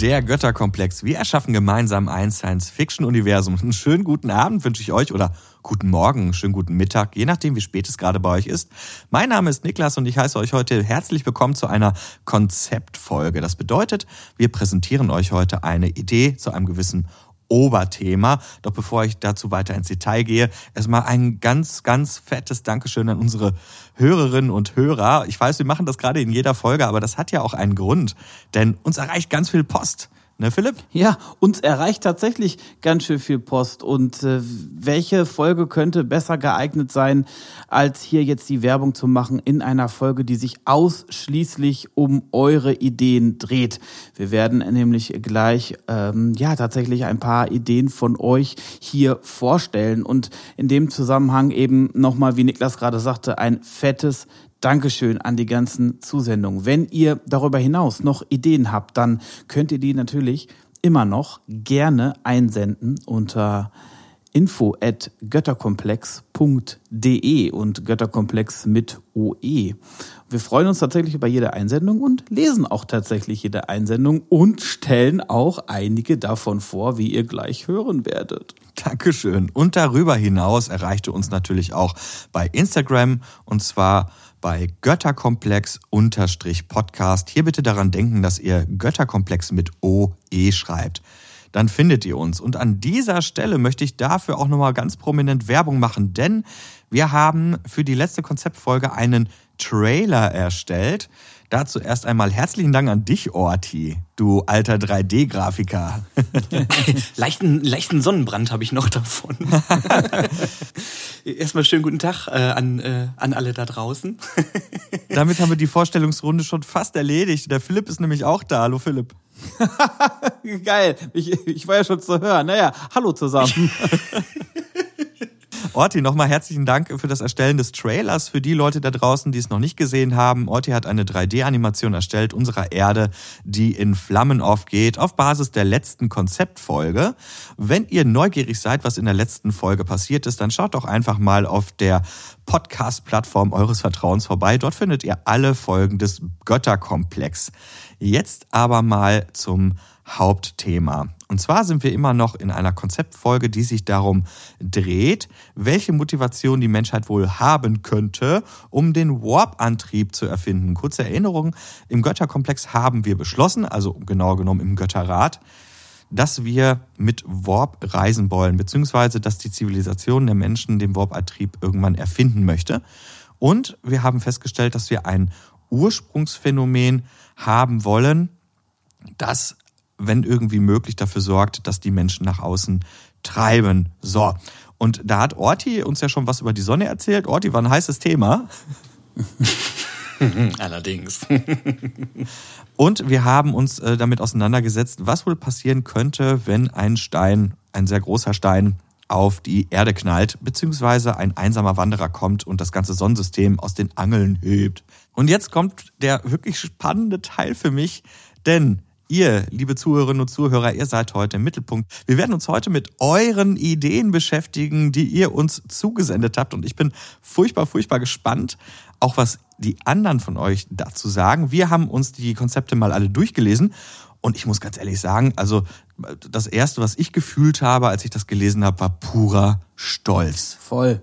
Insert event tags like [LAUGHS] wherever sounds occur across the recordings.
Der Götterkomplex. Wir erschaffen gemeinsam ein Science-Fiction-Universum. Einen schönen guten Abend wünsche ich euch oder guten Morgen, schönen guten Mittag, je nachdem, wie spät es gerade bei euch ist. Mein Name ist Niklas und ich heiße euch heute herzlich willkommen zu einer Konzeptfolge. Das bedeutet, wir präsentieren euch heute eine Idee zu einem gewissen Oberthema. Doch bevor ich dazu weiter ins Detail gehe, erstmal ein ganz, ganz fettes Dankeschön an unsere Hörerinnen und Hörer. Ich weiß, wir machen das gerade in jeder Folge, aber das hat ja auch einen Grund, denn uns erreicht ganz viel Post. Ne, Philipp? Ja, uns erreicht tatsächlich ganz schön viel Post. Und äh, welche Folge könnte besser geeignet sein, als hier jetzt die Werbung zu machen in einer Folge, die sich ausschließlich um eure Ideen dreht? Wir werden nämlich gleich ähm, ja tatsächlich ein paar Ideen von euch hier vorstellen und in dem Zusammenhang eben nochmal, wie Niklas gerade sagte, ein fettes Dankeschön an die ganzen Zusendungen. Wenn ihr darüber hinaus noch Ideen habt, dann könnt ihr die natürlich immer noch gerne einsenden unter info at götterkomplex.de und Götterkomplex mit OE. Wir freuen uns tatsächlich über jede Einsendung und lesen auch tatsächlich jede Einsendung und stellen auch einige davon vor, wie ihr gleich hören werdet. Dankeschön. Und darüber hinaus erreichte uns natürlich auch bei Instagram und zwar bei Götterkomplex-Podcast. Hier bitte daran denken, dass ihr Götterkomplex mit OE schreibt. Dann findet ihr uns. Und an dieser Stelle möchte ich dafür auch nochmal ganz prominent Werbung machen, denn wir haben für die letzte Konzeptfolge einen Trailer erstellt. Dazu erst einmal herzlichen Dank an dich, Orti, du alter 3D-Grafiker. [LAUGHS] leichten, leichten Sonnenbrand habe ich noch davon. [LAUGHS] Erstmal schönen guten Tag äh, an, äh, an alle da draußen. [LAUGHS] Damit haben wir die Vorstellungsrunde schon fast erledigt. Der Philipp ist nämlich auch da. Hallo Philipp. Geil. Ich, ich war ja schon zu hören. Naja, hallo zusammen. Orti, nochmal herzlichen Dank für das Erstellen des Trailers. Für die Leute da draußen, die es noch nicht gesehen haben, Orti hat eine 3D-Animation erstellt unserer Erde, die in Flammen aufgeht, auf Basis der letzten Konzeptfolge. Wenn ihr neugierig seid, was in der letzten Folge passiert ist, dann schaut doch einfach mal auf der Podcast-Plattform eures Vertrauens vorbei. Dort findet ihr alle Folgen des Götterkomplex. Jetzt aber mal zum Hauptthema. Und zwar sind wir immer noch in einer Konzeptfolge, die sich darum dreht, welche Motivation die Menschheit wohl haben könnte, um den Warp-Antrieb zu erfinden. Kurze Erinnerung, im Götterkomplex haben wir beschlossen, also genauer genommen im Götterrat, dass wir mit Warp reisen wollen, beziehungsweise dass die Zivilisation der Menschen den Warp-Antrieb irgendwann erfinden möchte. Und wir haben festgestellt, dass wir ein Ursprungsphänomen haben wollen, das wenn irgendwie möglich, dafür sorgt, dass die Menschen nach außen treiben. So. Und da hat Orti uns ja schon was über die Sonne erzählt. Orti war ein heißes Thema. [LAUGHS] Allerdings. [LAUGHS] Und wir haben uns äh, damit auseinandergesetzt, was wohl passieren könnte, wenn ein Stein, ein sehr großer Stein, auf die Erde knallt, beziehungsweise ein einsamer Wanderer kommt und das ganze Sonnensystem aus den Angeln hebt. Und jetzt kommt der wirklich spannende Teil für mich, denn Ihr, liebe Zuhörerinnen und Zuhörer, ihr seid heute im Mittelpunkt. Wir werden uns heute mit euren Ideen beschäftigen, die ihr uns zugesendet habt. Und ich bin furchtbar, furchtbar gespannt, auch was die anderen von euch dazu sagen. Wir haben uns die Konzepte mal alle durchgelesen. Und ich muss ganz ehrlich sagen, also das Erste, was ich gefühlt habe, als ich das gelesen habe, war purer Stolz. Voll.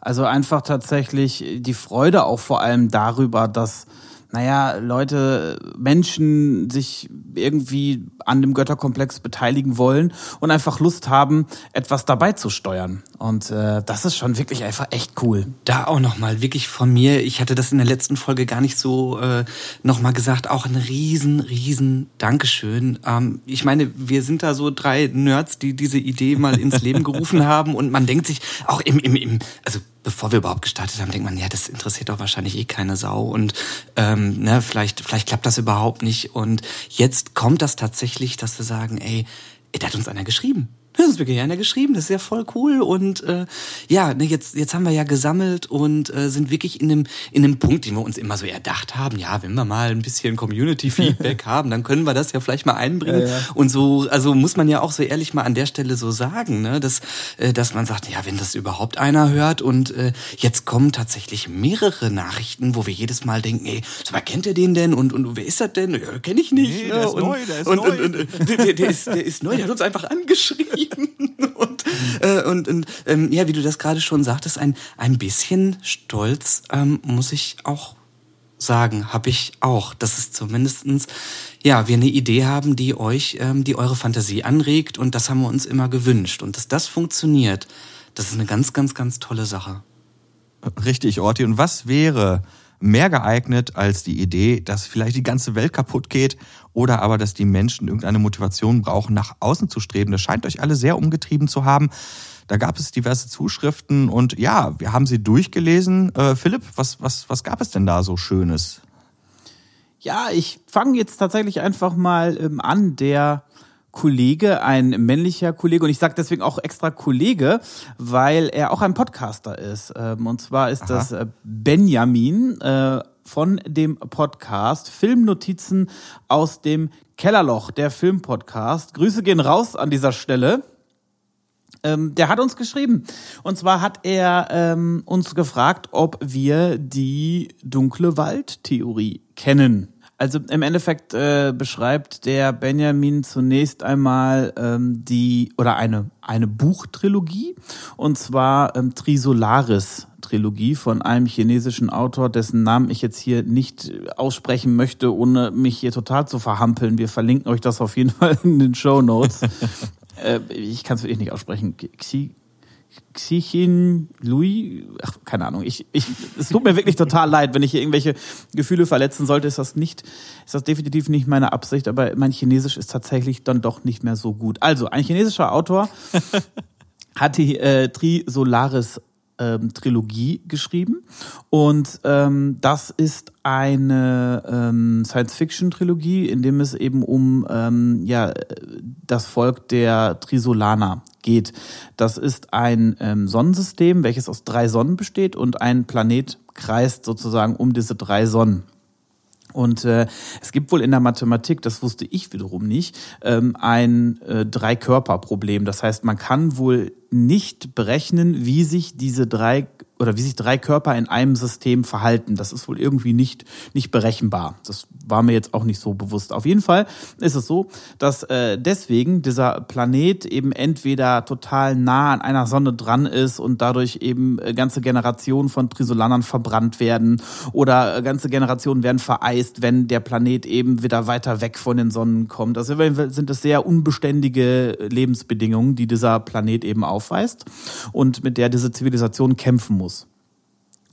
Also einfach tatsächlich die Freude auch vor allem darüber, dass naja, Leute, Menschen sich irgendwie an dem Götterkomplex beteiligen wollen und einfach Lust haben, etwas dabei zu steuern. Und äh, das ist schon wirklich einfach echt cool. Da auch nochmal wirklich von mir, ich hatte das in der letzten Folge gar nicht so äh, nochmal gesagt, auch ein riesen, riesen Dankeschön. Ähm, ich meine, wir sind da so drei Nerds, die diese Idee mal ins Leben [LAUGHS] gerufen haben und man denkt sich auch im, im, im also bevor wir überhaupt gestartet haben, denkt man, ja, das interessiert doch wahrscheinlich eh keine Sau und ähm, ne, vielleicht, vielleicht klappt das überhaupt nicht. Und jetzt kommt das tatsächlich, dass wir sagen, ey, da hat uns einer geschrieben. Das ist wirklich einer geschrieben, das ist ja voll cool und äh, ja, ne, jetzt jetzt haben wir ja gesammelt und äh, sind wirklich in einem in einem Punkt, den wir uns immer so erdacht haben. Ja, wenn wir mal ein bisschen Community Feedback [LAUGHS] haben, dann können wir das ja vielleicht mal einbringen. Ja, ja. Und so, also muss man ja auch so ehrlich mal an der Stelle so sagen, ne, dass äh, dass man sagt, ja, wenn das überhaupt einer hört und äh, jetzt kommen tatsächlich mehrere Nachrichten, wo wir jedes Mal denken, ey, so, wer kennt ihr den denn und und wer ist das denn? Ja, kenne ich nicht. Nee, der ist und, neu, der ist und, neu. Und, und, der, der, ist, der ist neu, der hat uns einfach [LAUGHS] angeschrieben. [LAUGHS] und, äh, und, und ähm, ja, wie du das gerade schon sagtest, ein, ein bisschen Stolz ähm, muss ich auch sagen, habe ich auch. Dass es zumindestens ja, wir eine Idee haben, die euch, ähm, die eure Fantasie anregt und das haben wir uns immer gewünscht. Und dass das funktioniert, das ist eine ganz, ganz, ganz tolle Sache. Richtig, Orti. Und was wäre mehr geeignet als die Idee, dass vielleicht die ganze Welt kaputt geht oder aber, dass die Menschen irgendeine Motivation brauchen, nach außen zu streben. Das scheint euch alle sehr umgetrieben zu haben. Da gab es diverse Zuschriften und ja, wir haben sie durchgelesen. Äh, Philipp, was, was, was gab es denn da so Schönes? Ja, ich fange jetzt tatsächlich einfach mal ähm, an. Der Kollege, ein männlicher Kollege, und ich sage deswegen auch extra Kollege, weil er auch ein Podcaster ist. Ähm, und zwar ist Aha. das äh, Benjamin äh, von dem Podcast Filmnotizen aus dem Kellerloch, der Filmpodcast. Grüße gehen raus an dieser Stelle. Ähm, der hat uns geschrieben. Und zwar hat er ähm, uns gefragt, ob wir die dunkle Waldtheorie kennen. Also im Endeffekt äh, beschreibt der Benjamin zunächst einmal ähm, die oder eine eine Buchtrilogie und zwar ähm, Trisolaris Trilogie von einem chinesischen Autor, dessen Namen ich jetzt hier nicht aussprechen möchte, ohne mich hier total zu verhampeln. Wir verlinken euch das auf jeden [LAUGHS] Fall in den Show Notes. äh, ich kann es wirklich nicht aussprechen. Xi Xichin Louis, ach, keine Ahnung. Ich, ich, es tut mir wirklich total leid, wenn ich hier irgendwelche Gefühle verletzen sollte, ist das nicht, ist das definitiv nicht meine Absicht, aber mein Chinesisch ist tatsächlich dann doch nicht mehr so gut. Also, ein chinesischer Autor [LAUGHS] hat die äh, Trisolaris ähm, Trilogie geschrieben. Und ähm, das ist eine ähm, Science-Fiction-Trilogie, in dem es eben um ähm, ja, das Volk der Trisolaner geht. Das ist ein ähm, Sonnensystem, welches aus drei Sonnen besteht und ein Planet kreist sozusagen um diese drei Sonnen. Und äh, es gibt wohl in der Mathematik, das wusste ich wiederum nicht, ähm, ein äh, Drei-Körper-Problem. Das heißt, man kann wohl nicht berechnen, wie sich diese drei oder wie sich drei Körper in einem System verhalten. Das ist wohl irgendwie nicht, nicht berechenbar. Das war mir jetzt auch nicht so bewusst. Auf jeden Fall ist es so, dass äh, deswegen dieser Planet eben entweder total nah an einer Sonne dran ist und dadurch eben äh, ganze Generationen von Trisolanern verbrannt werden oder äh, ganze Generationen werden vereist, wenn der Planet eben wieder weiter weg von den Sonnen kommt. Also sind es sehr unbeständige Lebensbedingungen, die dieser Planet eben aufweist und mit der diese Zivilisation kämpfen muss.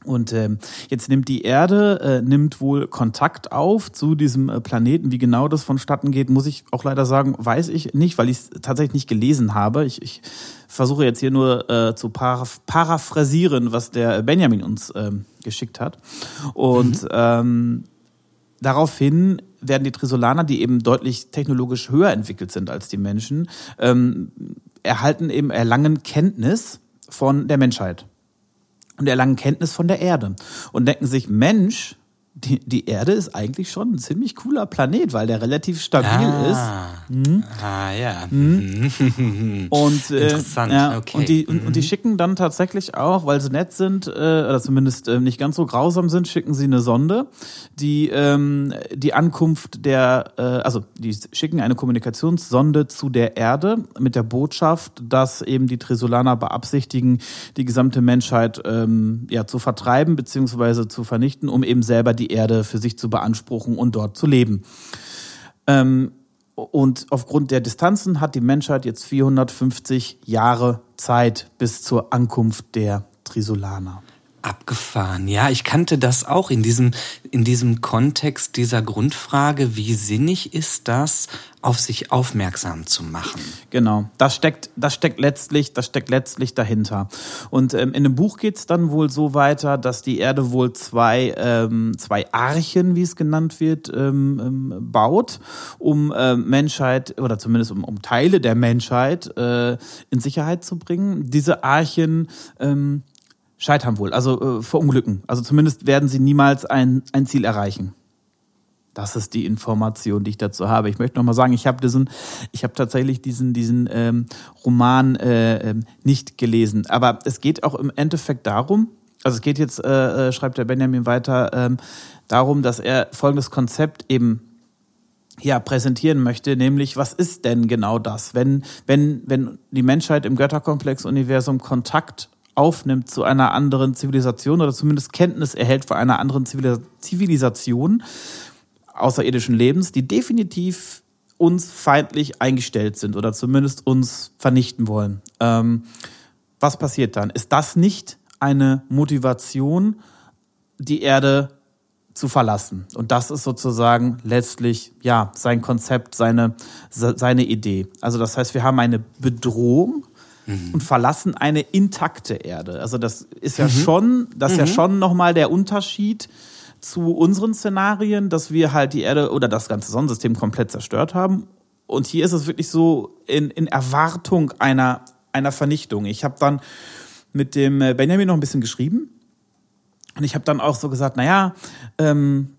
Und ähm, jetzt nimmt die Erde, äh, nimmt wohl Kontakt auf zu diesem äh, Planeten. Wie genau das vonstatten geht, muss ich auch leider sagen, weiß ich nicht, weil ich es tatsächlich nicht gelesen habe. Ich, ich versuche jetzt hier nur äh, zu paraph paraphrasieren, was der Benjamin uns ähm, geschickt hat. Und mhm. ähm, daraufhin werden die Trisolaner, die eben deutlich technologisch höher entwickelt sind als die Menschen, ähm, erhalten eben erlangen Kenntnis von der Menschheit und erlangen Kenntnis von der Erde und denken sich, Mensch, die, die Erde ist eigentlich schon ein ziemlich cooler Planet, weil der relativ stabil ah. ist. Mhm. Ah ja. Mhm. [LAUGHS] Und, äh, Interessant. Ja, okay. Und die, und, mhm. und die schicken dann tatsächlich auch, weil sie nett sind, äh, oder zumindest äh, nicht ganz so grausam sind, schicken sie eine Sonde, die ähm, die Ankunft der, äh, also die schicken eine Kommunikationssonde zu der Erde mit der Botschaft, dass eben die Trisolaner beabsichtigen, die gesamte Menschheit ähm, ja zu vertreiben beziehungsweise zu vernichten, um eben selber die Erde für sich zu beanspruchen und dort zu leben. Ähm, und aufgrund der Distanzen hat die Menschheit jetzt 450 Jahre Zeit bis zur Ankunft der Trisolaner. Abgefahren. Ja, ich kannte das auch in diesem, in diesem Kontext dieser Grundfrage, wie sinnig ist das, auf sich aufmerksam zu machen. Genau, das steckt, das steckt letztlich, das steckt letztlich dahinter. Und ähm, in dem Buch geht es dann wohl so weiter, dass die Erde wohl zwei, ähm, zwei Archen, wie es genannt wird, ähm, ähm, baut, um äh, Menschheit oder zumindest um, um Teile der Menschheit äh, in Sicherheit zu bringen. Diese Archen ähm, scheitern wohl, also äh, verunglücken. Also zumindest werden sie niemals ein, ein Ziel erreichen. Das ist die Information, die ich dazu habe. Ich möchte noch mal sagen, ich habe diesen, ich habe tatsächlich diesen diesen ähm, Roman äh, ähm, nicht gelesen. Aber es geht auch im Endeffekt darum, also es geht jetzt, äh, äh, schreibt der Benjamin weiter, ähm, darum, dass er folgendes Konzept eben ja, präsentieren möchte, nämlich was ist denn genau das, wenn, wenn, wenn die Menschheit im Götterkomplex-Universum Kontakt aufnimmt zu einer anderen Zivilisation oder zumindest Kenntnis erhält von einer anderen Zivilisation, außerirdischen Lebens, die definitiv uns feindlich eingestellt sind oder zumindest uns vernichten wollen. Ähm, was passiert dann? Ist das nicht eine Motivation, die Erde zu verlassen? Und das ist sozusagen letztlich, ja, sein Konzept, seine, seine Idee. Also das heißt, wir haben eine Bedrohung, mhm. und verlassen eine intakte Erde. Also das ist ja mhm. schon, das ist ja mhm. schon nochmal der Unterschied zu unseren Szenarien, dass wir halt die Erde oder das ganze Sonnensystem komplett zerstört haben. Und hier ist es wirklich so in, in Erwartung einer, einer Vernichtung. Ich habe dann mit dem äh, Benjamin noch ein bisschen geschrieben. Und ich habe dann auch so gesagt, naja, ähm,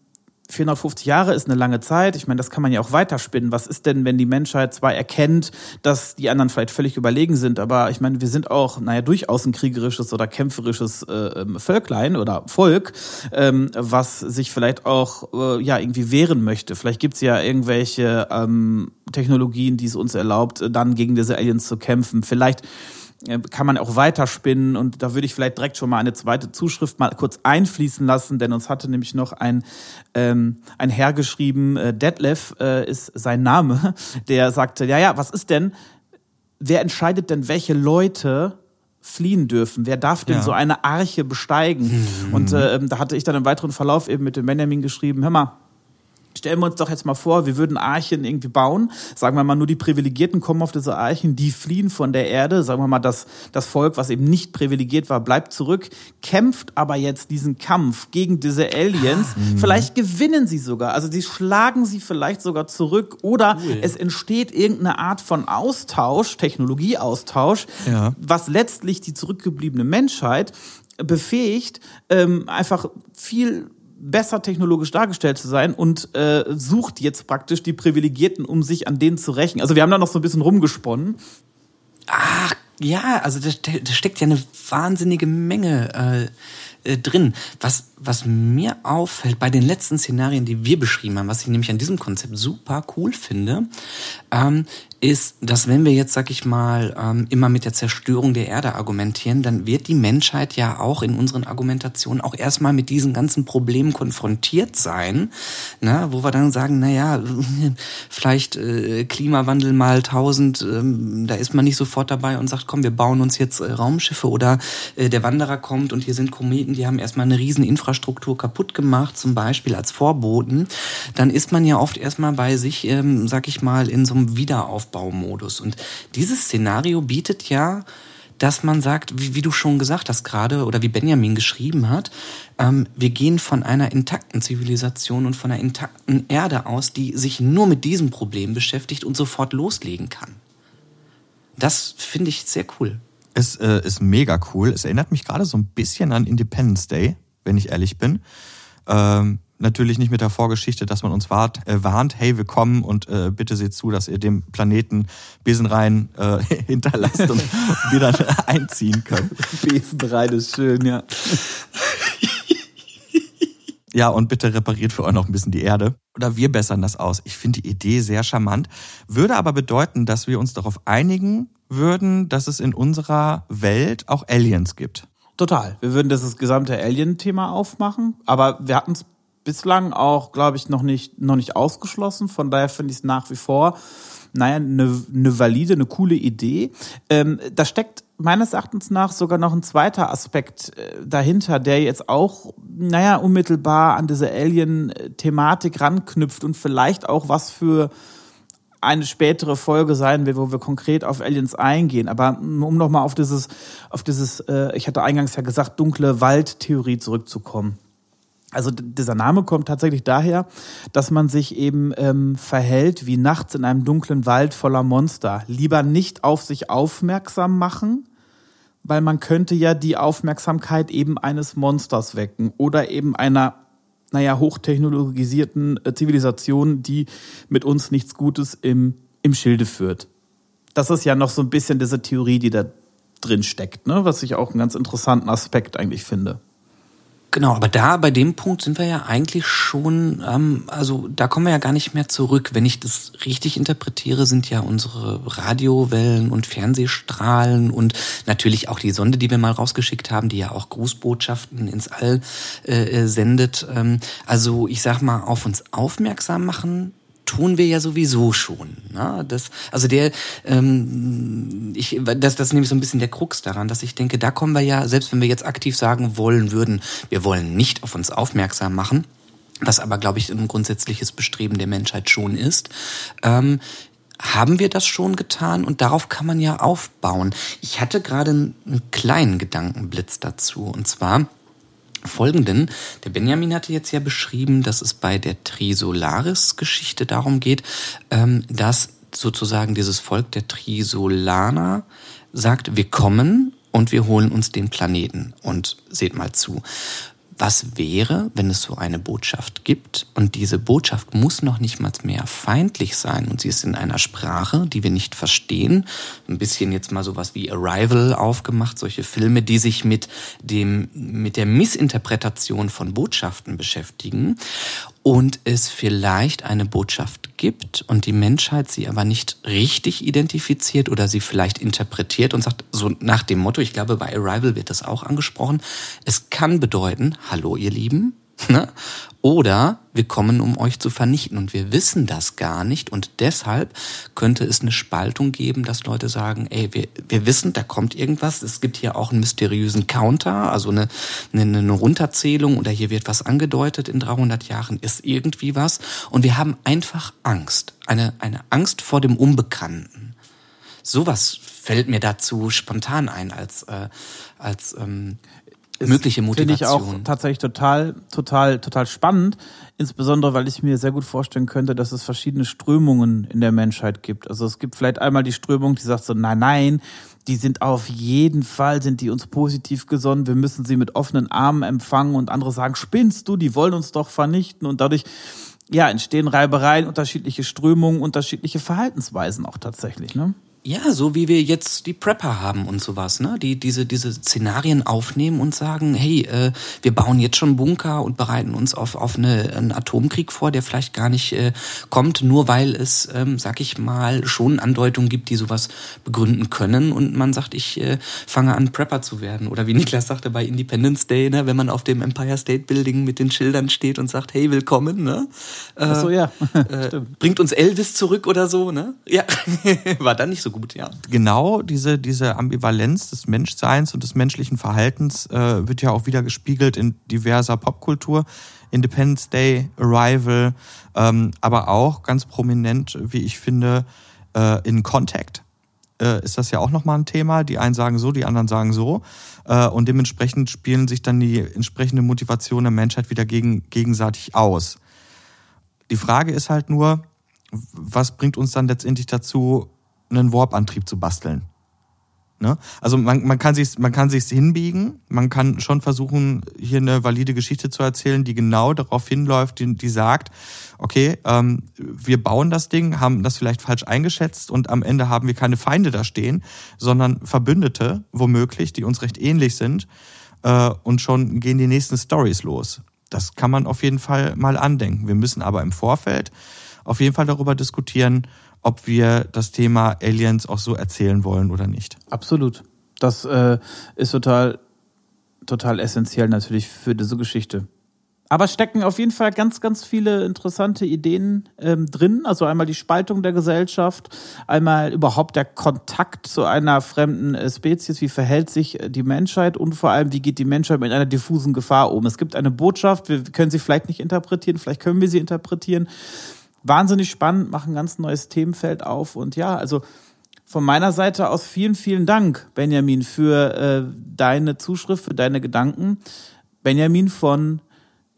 450 Jahre ist eine lange Zeit. Ich meine, das kann man ja auch weiterspinnen. Was ist denn, wenn die Menschheit zwar erkennt, dass die anderen vielleicht völlig überlegen sind, aber ich meine, wir sind auch, naja, durchaus ein kriegerisches oder kämpferisches äh, ähm, Völklein oder Volk, ähm, was sich vielleicht auch äh, ja irgendwie wehren möchte. Vielleicht gibt's ja irgendwelche ähm, Technologien, die es uns erlaubt, dann gegen diese Aliens zu kämpfen. Vielleicht kann man auch weiterspinnen und da würde ich vielleicht direkt schon mal eine zweite Zuschrift mal kurz einfließen lassen, denn uns hatte nämlich noch ein, ähm, ein Herr geschrieben, äh, Detlef äh, ist sein Name, [LAUGHS] der sagte, ja, ja, was ist denn, wer entscheidet denn, welche Leute fliehen dürfen? Wer darf denn ja. so eine Arche besteigen? Mhm. Und äh, da hatte ich dann im weiteren Verlauf eben mit dem Benjamin geschrieben, hör mal, Stellen wir uns doch jetzt mal vor, wir würden Archen irgendwie bauen. Sagen wir mal, nur die Privilegierten kommen auf diese Archen, die fliehen von der Erde. Sagen wir mal, das, das Volk, was eben nicht privilegiert war, bleibt zurück, kämpft aber jetzt diesen Kampf gegen diese Aliens. Mhm. Vielleicht gewinnen sie sogar. Also sie schlagen sie vielleicht sogar zurück oder cool. es entsteht irgendeine Art von Austausch, Technologieaustausch, ja. was letztlich die zurückgebliebene Menschheit befähigt, ähm, einfach viel besser technologisch dargestellt zu sein und äh, sucht jetzt praktisch die Privilegierten, um sich an denen zu rächen. Also wir haben da noch so ein bisschen rumgesponnen. Ach, ja, also da, da steckt ja eine wahnsinnige Menge äh, äh, drin. Was, was mir auffällt bei den letzten Szenarien, die wir beschrieben haben, was ich nämlich an diesem Konzept super cool finde, ähm, ist, dass wenn wir jetzt, sag ich mal, ähm, immer mit der Zerstörung der Erde argumentieren, dann wird die Menschheit ja auch in unseren Argumentationen auch erstmal mit diesen ganzen Problemen konfrontiert sein, ne, wo wir dann sagen, na ja, [LAUGHS] vielleicht äh, Klimawandel mal tausend, ähm, da ist man nicht sofort dabei und sagt, komm, wir bauen uns jetzt äh, Raumschiffe oder äh, der Wanderer kommt und hier sind Kometen, die haben erstmal eine riesen Infrastruktur kaputt gemacht, zum Beispiel als Vorboten, dann ist man ja oft erstmal bei sich, ähm, sag ich mal, in so einem Wiederaufbau Aufbaumodus. Und dieses Szenario bietet ja, dass man sagt, wie, wie du schon gesagt hast gerade oder wie Benjamin geschrieben hat, ähm, wir gehen von einer intakten Zivilisation und von einer intakten Erde aus, die sich nur mit diesem Problem beschäftigt und sofort loslegen kann. Das finde ich sehr cool. Es äh, ist mega cool. Es erinnert mich gerade so ein bisschen an Independence Day, wenn ich ehrlich bin. Ähm, natürlich nicht mit der Vorgeschichte, dass man uns wart, äh, warnt, hey, wir kommen und äh, bitte seht zu, dass ihr dem Planeten Besenrein äh, [LAUGHS] hinterlasst und [LAUGHS] wieder einziehen könnt. Besenrein ist schön, ja. Ja, und bitte repariert für euch noch ein bisschen die Erde. Oder wir bessern das aus. Ich finde die Idee sehr charmant. Würde aber bedeuten, dass wir uns darauf einigen würden, dass es in unserer Welt auch Aliens gibt. Total. Wir würden das gesamte Alien-Thema aufmachen, aber wir hatten es bislang auch, glaube ich, noch nicht, noch nicht ausgeschlossen. Von daher finde ich es nach wie vor, naja, eine ne valide, eine coole Idee. Ähm, da steckt meines Erachtens nach sogar noch ein zweiter Aspekt äh, dahinter, der jetzt auch, naja, unmittelbar an diese Alien-Thematik ranknüpft und vielleicht auch was für eine spätere Folge sein wird, wo wir konkret auf Aliens eingehen. Aber um nochmal auf dieses, auf dieses, äh, ich hatte eingangs ja gesagt, dunkle Waldtheorie zurückzukommen. Also dieser Name kommt tatsächlich daher, dass man sich eben ähm, verhält wie nachts in einem dunklen Wald voller Monster. Lieber nicht auf sich aufmerksam machen, weil man könnte ja die Aufmerksamkeit eben eines Monsters wecken oder eben einer, naja, hochtechnologisierten äh, Zivilisation, die mit uns nichts Gutes im, im Schilde führt. Das ist ja noch so ein bisschen diese Theorie, die da drin steckt, ne? was ich auch einen ganz interessanten Aspekt eigentlich finde. Genau, aber da bei dem Punkt sind wir ja eigentlich schon, ähm, also da kommen wir ja gar nicht mehr zurück. Wenn ich das richtig interpretiere, sind ja unsere Radiowellen und Fernsehstrahlen und natürlich auch die Sonde, die wir mal rausgeschickt haben, die ja auch Grußbotschaften ins All äh, äh sendet. Ähm, also ich sag mal, auf uns aufmerksam machen tun wir ja sowieso schon. Ne? Das, also der, ähm, ich, das, das ist nämlich so ein bisschen der Krux daran, dass ich denke, da kommen wir ja, selbst wenn wir jetzt aktiv sagen wollen würden, wir wollen nicht auf uns aufmerksam machen, was aber, glaube ich, ein grundsätzliches Bestreben der Menschheit schon ist, ähm, haben wir das schon getan und darauf kann man ja aufbauen. Ich hatte gerade einen kleinen Gedankenblitz dazu und zwar, folgenden. Der Benjamin hatte jetzt ja beschrieben, dass es bei der Trisolaris-Geschichte darum geht, ähm, dass sozusagen dieses Volk der Trisolaner sagt, wir kommen und wir holen uns den Planeten. Und seht mal zu. Was wäre, wenn es so eine Botschaft gibt? Und diese Botschaft muss noch nicht mal mehr feindlich sein. Und sie ist in einer Sprache, die wir nicht verstehen? Ein bisschen jetzt mal sowas wie Arrival aufgemacht, solche Filme, die sich mit dem, mit der Missinterpretation von Botschaften beschäftigen und es vielleicht eine Botschaft gibt und die Menschheit sie aber nicht richtig identifiziert oder sie vielleicht interpretiert und sagt, so nach dem Motto, ich glaube, bei Arrival wird das auch angesprochen, es kann bedeuten, hallo ihr Lieben, [LAUGHS] Ne? Oder wir kommen, um euch zu vernichten. Und wir wissen das gar nicht. Und deshalb könnte es eine Spaltung geben, dass Leute sagen, ey, wir, wir wissen, da kommt irgendwas, es gibt hier auch einen mysteriösen Counter, also eine, eine, eine Runterzählung oder hier wird was angedeutet. In 300 Jahren, ist irgendwie was. Und wir haben einfach Angst, eine, eine Angst vor dem Unbekannten. Sowas fällt mir dazu spontan ein als, äh, als ähm, mögliche Motivation. Finde ich auch tatsächlich total, total, total spannend. Insbesondere, weil ich mir sehr gut vorstellen könnte, dass es verschiedene Strömungen in der Menschheit gibt. Also es gibt vielleicht einmal die Strömung, die sagt so, nein, nein, die sind auf jeden Fall, sind die uns positiv gesonnen, wir müssen sie mit offenen Armen empfangen und andere sagen, spinnst du, die wollen uns doch vernichten und dadurch ja, entstehen Reibereien, unterschiedliche Strömungen, unterschiedliche Verhaltensweisen auch tatsächlich, ne? Ja, so wie wir jetzt die Prepper haben und sowas, ne? Die diese diese Szenarien aufnehmen und sagen, hey, äh, wir bauen jetzt schon Bunker und bereiten uns auf auf eine, einen Atomkrieg vor, der vielleicht gar nicht äh, kommt, nur weil es, ähm, sag ich mal, schon Andeutungen gibt, die sowas begründen können und man sagt, ich äh, fange an Prepper zu werden oder wie Niklas sagte bei Independence Day, ne, wenn man auf dem Empire State Building mit den Schildern steht und sagt, hey, willkommen, ne? Äh, Ach so ja, äh, [LAUGHS] bringt uns Elvis zurück oder so, ne? Ja, [LAUGHS] war dann nicht so gut gut, ja. Genau diese, diese Ambivalenz des Menschseins und des menschlichen Verhaltens äh, wird ja auch wieder gespiegelt in diverser Popkultur. Independence Day, Arrival, ähm, aber auch ganz prominent, wie ich finde, äh, in Contact äh, ist das ja auch nochmal ein Thema. Die einen sagen so, die anderen sagen so. Äh, und dementsprechend spielen sich dann die entsprechende Motivation der Menschheit wieder gegen, gegenseitig aus. Die Frage ist halt nur, was bringt uns dann letztendlich dazu, einen Warp-Antrieb zu basteln. Ne? Also man, man kann sich man kann sich's hinbiegen, man kann schon versuchen hier eine valide Geschichte zu erzählen, die genau darauf hinläuft, die, die sagt, okay, ähm, wir bauen das Ding, haben das vielleicht falsch eingeschätzt und am Ende haben wir keine Feinde da stehen, sondern Verbündete womöglich, die uns recht ähnlich sind äh, und schon gehen die nächsten Stories los. Das kann man auf jeden Fall mal andenken. Wir müssen aber im Vorfeld auf jeden Fall darüber diskutieren, ob wir das Thema Aliens auch so erzählen wollen oder nicht. Absolut. Das äh, ist total, total essentiell natürlich für diese Geschichte. Aber stecken auf jeden Fall ganz, ganz viele interessante Ideen ähm, drin. Also einmal die Spaltung der Gesellschaft, einmal überhaupt der Kontakt zu einer fremden äh, Spezies, wie verhält sich äh, die Menschheit und vor allem, wie geht die Menschheit mit einer diffusen Gefahr um. Es gibt eine Botschaft, wir können sie vielleicht nicht interpretieren, vielleicht können wir sie interpretieren. Wahnsinnig spannend, machen ein ganz neues Themenfeld auf und ja, also von meiner Seite aus vielen, vielen Dank, Benjamin, für äh, deine Zuschrift, für deine Gedanken. Benjamin von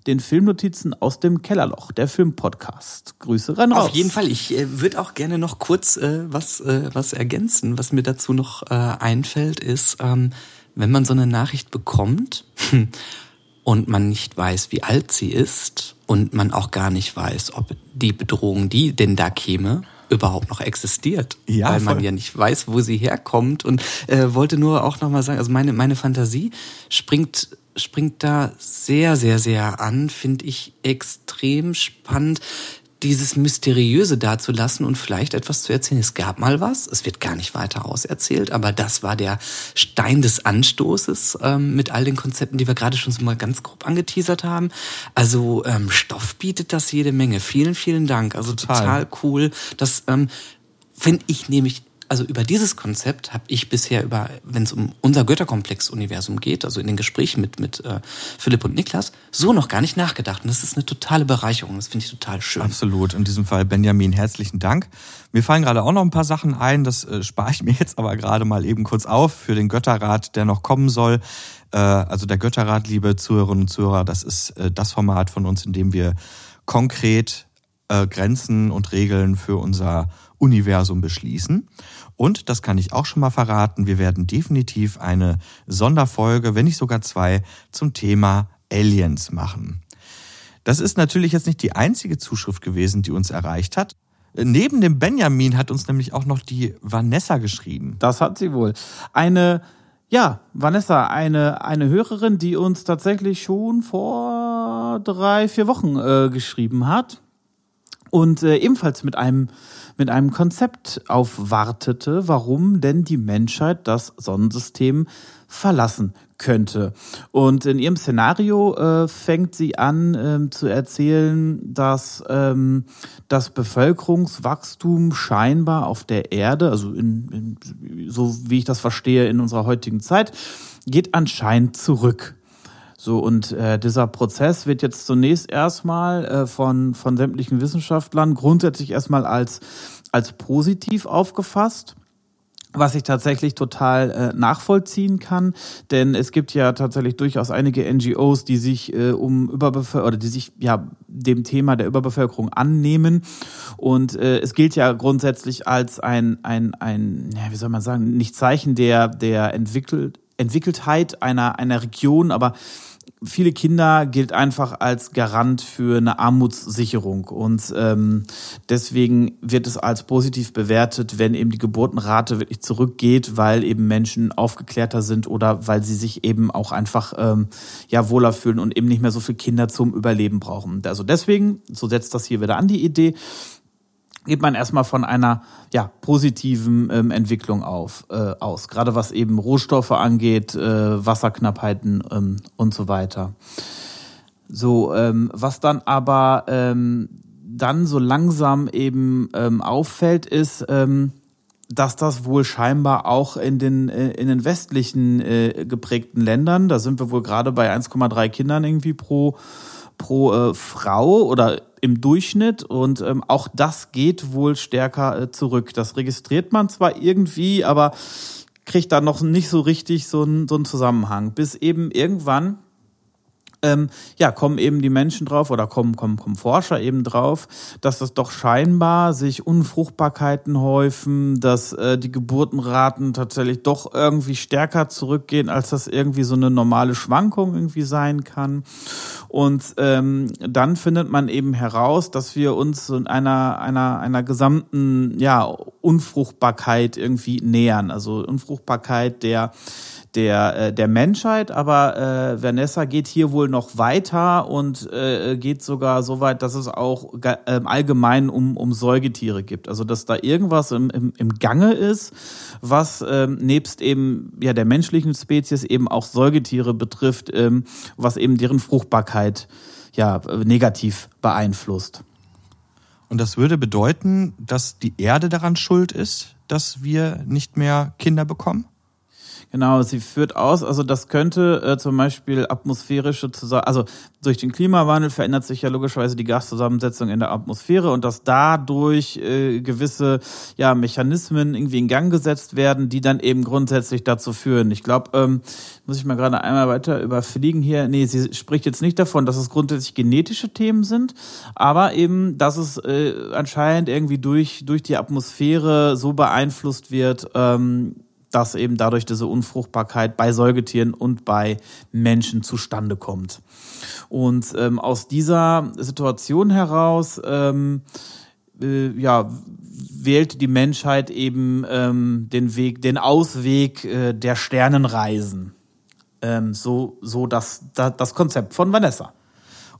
den Filmnotizen aus dem Kellerloch, der Filmpodcast. Grüße ran raus. Auf jeden Fall. Ich äh, würde auch gerne noch kurz äh, was, äh, was ergänzen. Was mir dazu noch äh, einfällt, ist, ähm, wenn man so eine Nachricht bekommt [LAUGHS] und man nicht weiß, wie alt sie ist und man auch gar nicht weiß, ob die Bedrohung, die denn da käme, überhaupt noch existiert, ja, weil man ja nicht weiß, wo sie herkommt. Und äh, wollte nur auch noch mal sagen, also meine meine Fantasie springt springt da sehr, sehr, sehr an, finde ich extrem spannend, dieses Mysteriöse dazulassen und vielleicht etwas zu erzählen. Es gab mal was, es wird gar nicht weiter auserzählt, aber das war der Stein des Anstoßes ähm, mit all den Konzepten, die wir gerade schon so mal ganz grob angeteasert haben. Also ähm, Stoff bietet das jede Menge. Vielen, vielen Dank. Also total, total cool. Das ähm, finde ich nämlich also über dieses Konzept habe ich bisher über, wenn es um unser Götterkomplex-Universum geht, also in den Gesprächen mit, mit äh, Philipp und Niklas, so noch gar nicht nachgedacht. Und das ist eine totale Bereicherung. Das finde ich total schön. Absolut. In diesem Fall, Benjamin, herzlichen Dank. Mir fallen gerade auch noch ein paar Sachen ein. Das äh, spare ich mir jetzt aber gerade mal eben kurz auf für den Götterrat, der noch kommen soll. Äh, also der Götterrat, liebe Zuhörerinnen und Zuhörer, das ist äh, das Format von uns, in dem wir konkret äh, Grenzen und Regeln für unser Universum beschließen. Und, das kann ich auch schon mal verraten, wir werden definitiv eine Sonderfolge, wenn nicht sogar zwei, zum Thema Aliens machen. Das ist natürlich jetzt nicht die einzige Zuschrift gewesen, die uns erreicht hat. Neben dem Benjamin hat uns nämlich auch noch die Vanessa geschrieben. Das hat sie wohl. Eine, ja, Vanessa, eine, eine Hörerin, die uns tatsächlich schon vor drei, vier Wochen äh, geschrieben hat. Und äh, ebenfalls mit einem mit einem Konzept aufwartete, warum denn die Menschheit das Sonnensystem verlassen könnte. Und in ihrem Szenario äh, fängt sie an ähm, zu erzählen, dass ähm, das Bevölkerungswachstum scheinbar auf der Erde, also in, in, so wie ich das verstehe in unserer heutigen Zeit, geht anscheinend zurück. So, und äh, dieser Prozess wird jetzt zunächst erstmal äh, von, von sämtlichen Wissenschaftlern grundsätzlich erstmal als, als positiv aufgefasst was ich tatsächlich total äh, nachvollziehen kann, denn es gibt ja tatsächlich durchaus einige NGOs, die sich äh, um Überbevölkerung oder die sich ja dem Thema der Überbevölkerung annehmen. Und äh, es gilt ja grundsätzlich als ein ein ein ja, wie soll man sagen nicht Zeichen der der entwickelt Entwickeltheit einer einer Region, aber viele Kinder gilt einfach als Garant für eine Armutssicherung und ähm, deswegen wird es als positiv bewertet, wenn eben die Geburtenrate wirklich zurückgeht, weil eben Menschen aufgeklärter sind oder weil sie sich eben auch einfach ähm, ja wohler fühlen und eben nicht mehr so viele Kinder zum Überleben brauchen. Also deswegen, so setzt das hier wieder an die Idee, geht man erstmal von einer ja, positiven ähm, Entwicklung auf, äh, aus, gerade was eben Rohstoffe angeht, äh, Wasserknappheiten ähm, und so weiter. So, ähm, was dann aber ähm, dann so langsam eben ähm, auffällt, ist, ähm, dass das wohl scheinbar auch in den, äh, in den westlichen äh, geprägten Ländern, da sind wir wohl gerade bei 1,3 Kindern irgendwie pro, pro äh, Frau oder im Durchschnitt und ähm, auch das geht wohl stärker äh, zurück. Das registriert man zwar irgendwie, aber kriegt da noch nicht so richtig so einen, so einen Zusammenhang, bis eben irgendwann ähm, ja, kommen eben die Menschen drauf oder kommen, kommen, kommen Forscher eben drauf, dass das doch scheinbar sich Unfruchtbarkeiten häufen, dass äh, die Geburtenraten tatsächlich doch irgendwie stärker zurückgehen, als das irgendwie so eine normale Schwankung irgendwie sein kann. Und ähm, dann findet man eben heraus, dass wir uns in einer, einer, einer gesamten ja, Unfruchtbarkeit irgendwie nähern. Also Unfruchtbarkeit der der, äh, der Menschheit, aber äh, Vanessa geht hier wohl noch weiter und äh, geht sogar so weit, dass es auch äh, allgemein um, um Säugetiere gibt. Also dass da irgendwas im, im, im Gange ist, was ähm, nebst eben ja der menschlichen Spezies eben auch Säugetiere betrifft, ähm, was eben deren Fruchtbarkeit ja, negativ beeinflusst. Und das würde bedeuten, dass die Erde daran schuld ist, dass wir nicht mehr Kinder bekommen? Genau, sie führt aus, also das könnte äh, zum Beispiel atmosphärische Zusammensetzung, also durch den Klimawandel verändert sich ja logischerweise die Gaszusammensetzung in der Atmosphäre und dass dadurch äh, gewisse ja, Mechanismen irgendwie in Gang gesetzt werden, die dann eben grundsätzlich dazu führen. Ich glaube, ähm, muss ich mal gerade einmal weiter überfliegen hier. Nee, sie spricht jetzt nicht davon, dass es grundsätzlich genetische Themen sind, aber eben, dass es äh, anscheinend irgendwie durch, durch die Atmosphäre so beeinflusst wird, ähm, dass eben dadurch diese Unfruchtbarkeit bei Säugetieren und bei Menschen zustande kommt. Und ähm, aus dieser Situation heraus ähm, äh, ja, wählt die Menschheit eben ähm, den Weg, den Ausweg äh, der Sternenreisen. Ähm, so, so das, das, das Konzept von Vanessa.